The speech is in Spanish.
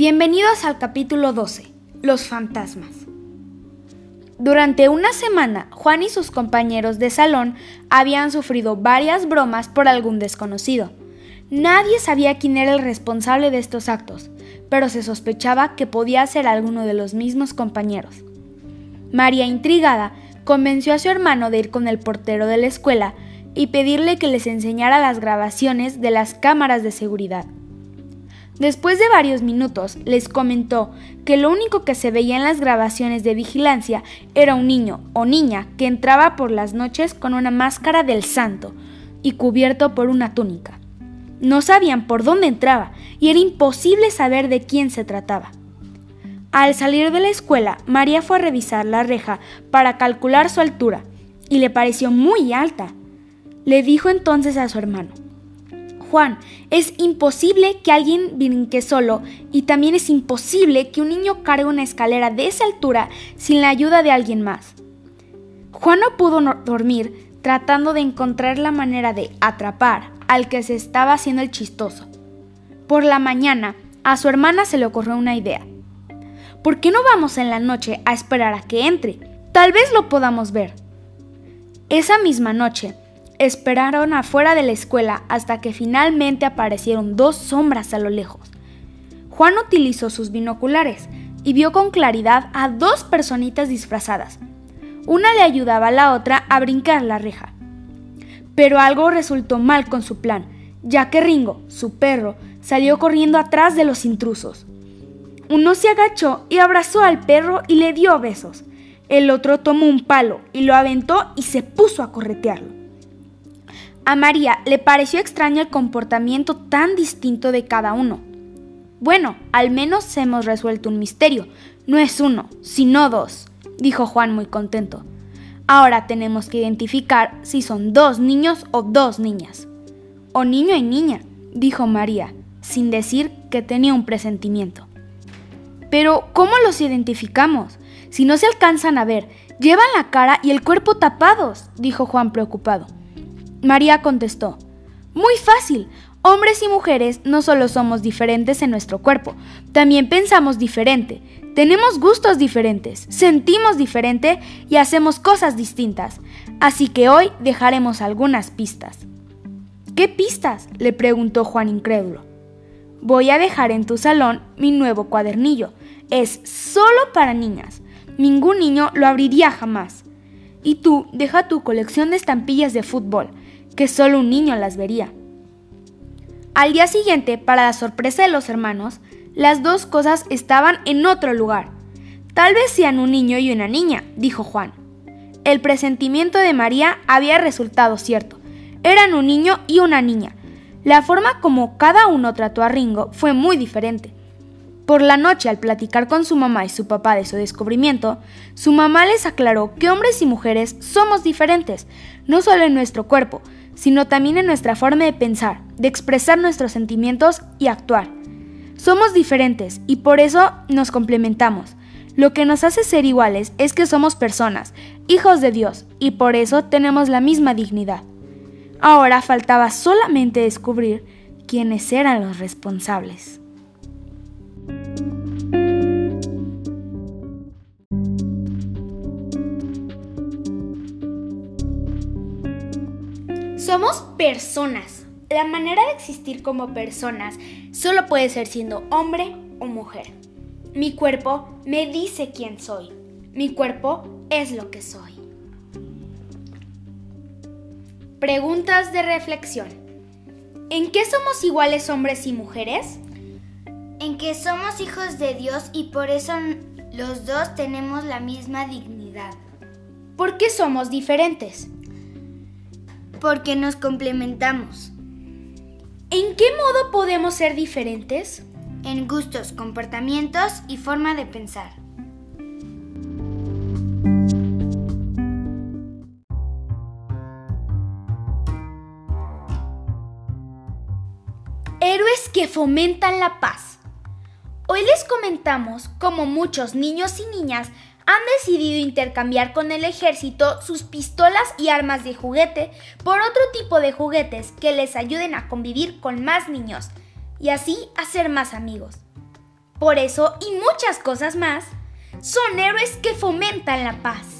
Bienvenidos al capítulo 12, Los fantasmas. Durante una semana, Juan y sus compañeros de salón habían sufrido varias bromas por algún desconocido. Nadie sabía quién era el responsable de estos actos, pero se sospechaba que podía ser alguno de los mismos compañeros. María, intrigada, convenció a su hermano de ir con el portero de la escuela y pedirle que les enseñara las grabaciones de las cámaras de seguridad. Después de varios minutos, les comentó que lo único que se veía en las grabaciones de vigilancia era un niño o niña que entraba por las noches con una máscara del santo y cubierto por una túnica. No sabían por dónde entraba y era imposible saber de quién se trataba. Al salir de la escuela, María fue a revisar la reja para calcular su altura y le pareció muy alta. Le dijo entonces a su hermano, Juan, es imposible que alguien brinque solo y también es imposible que un niño cargue una escalera de esa altura sin la ayuda de alguien más. Juan no pudo dormir tratando de encontrar la manera de atrapar al que se estaba haciendo el chistoso. Por la mañana, a su hermana se le ocurrió una idea. ¿Por qué no vamos en la noche a esperar a que entre? Tal vez lo podamos ver. Esa misma noche, Esperaron afuera de la escuela hasta que finalmente aparecieron dos sombras a lo lejos. Juan utilizó sus binoculares y vio con claridad a dos personitas disfrazadas. Una le ayudaba a la otra a brincar la reja. Pero algo resultó mal con su plan, ya que Ringo, su perro, salió corriendo atrás de los intrusos. Uno se agachó y abrazó al perro y le dio besos. El otro tomó un palo y lo aventó y se puso a corretearlo. A María le pareció extraño el comportamiento tan distinto de cada uno. Bueno, al menos hemos resuelto un misterio. No es uno, sino dos, dijo Juan muy contento. Ahora tenemos que identificar si son dos niños o dos niñas. O niño y niña, dijo María, sin decir que tenía un presentimiento. Pero, ¿cómo los identificamos? Si no se alcanzan a ver, llevan la cara y el cuerpo tapados, dijo Juan preocupado. María contestó, Muy fácil. Hombres y mujeres no solo somos diferentes en nuestro cuerpo, también pensamos diferente, tenemos gustos diferentes, sentimos diferente y hacemos cosas distintas. Así que hoy dejaremos algunas pistas. ¿Qué pistas? le preguntó Juan incrédulo. Voy a dejar en tu salón mi nuevo cuadernillo. Es solo para niñas. Ningún niño lo abriría jamás. Y tú deja tu colección de estampillas de fútbol que solo un niño las vería. Al día siguiente, para la sorpresa de los hermanos, las dos cosas estaban en otro lugar. Tal vez sean un niño y una niña, dijo Juan. El presentimiento de María había resultado cierto. Eran un niño y una niña. La forma como cada uno trató a Ringo fue muy diferente. Por la noche, al platicar con su mamá y su papá de su descubrimiento, su mamá les aclaró que hombres y mujeres somos diferentes, no solo en nuestro cuerpo, sino también en nuestra forma de pensar, de expresar nuestros sentimientos y actuar. Somos diferentes y por eso nos complementamos. Lo que nos hace ser iguales es que somos personas, hijos de Dios, y por eso tenemos la misma dignidad. Ahora faltaba solamente descubrir quiénes eran los responsables. Somos personas. La manera de existir como personas solo puede ser siendo hombre o mujer. Mi cuerpo me dice quién soy. Mi cuerpo es lo que soy. Preguntas de reflexión. ¿En qué somos iguales hombres y mujeres? En que somos hijos de Dios y por eso los dos tenemos la misma dignidad. ¿Por qué somos diferentes? Porque nos complementamos. ¿En qué modo podemos ser diferentes? En gustos, comportamientos y forma de pensar. Héroes que fomentan la paz. Hoy les comentamos cómo muchos niños y niñas han decidido intercambiar con el ejército sus pistolas y armas de juguete por otro tipo de juguetes que les ayuden a convivir con más niños y así a ser más amigos. Por eso y muchas cosas más, son héroes que fomentan la paz.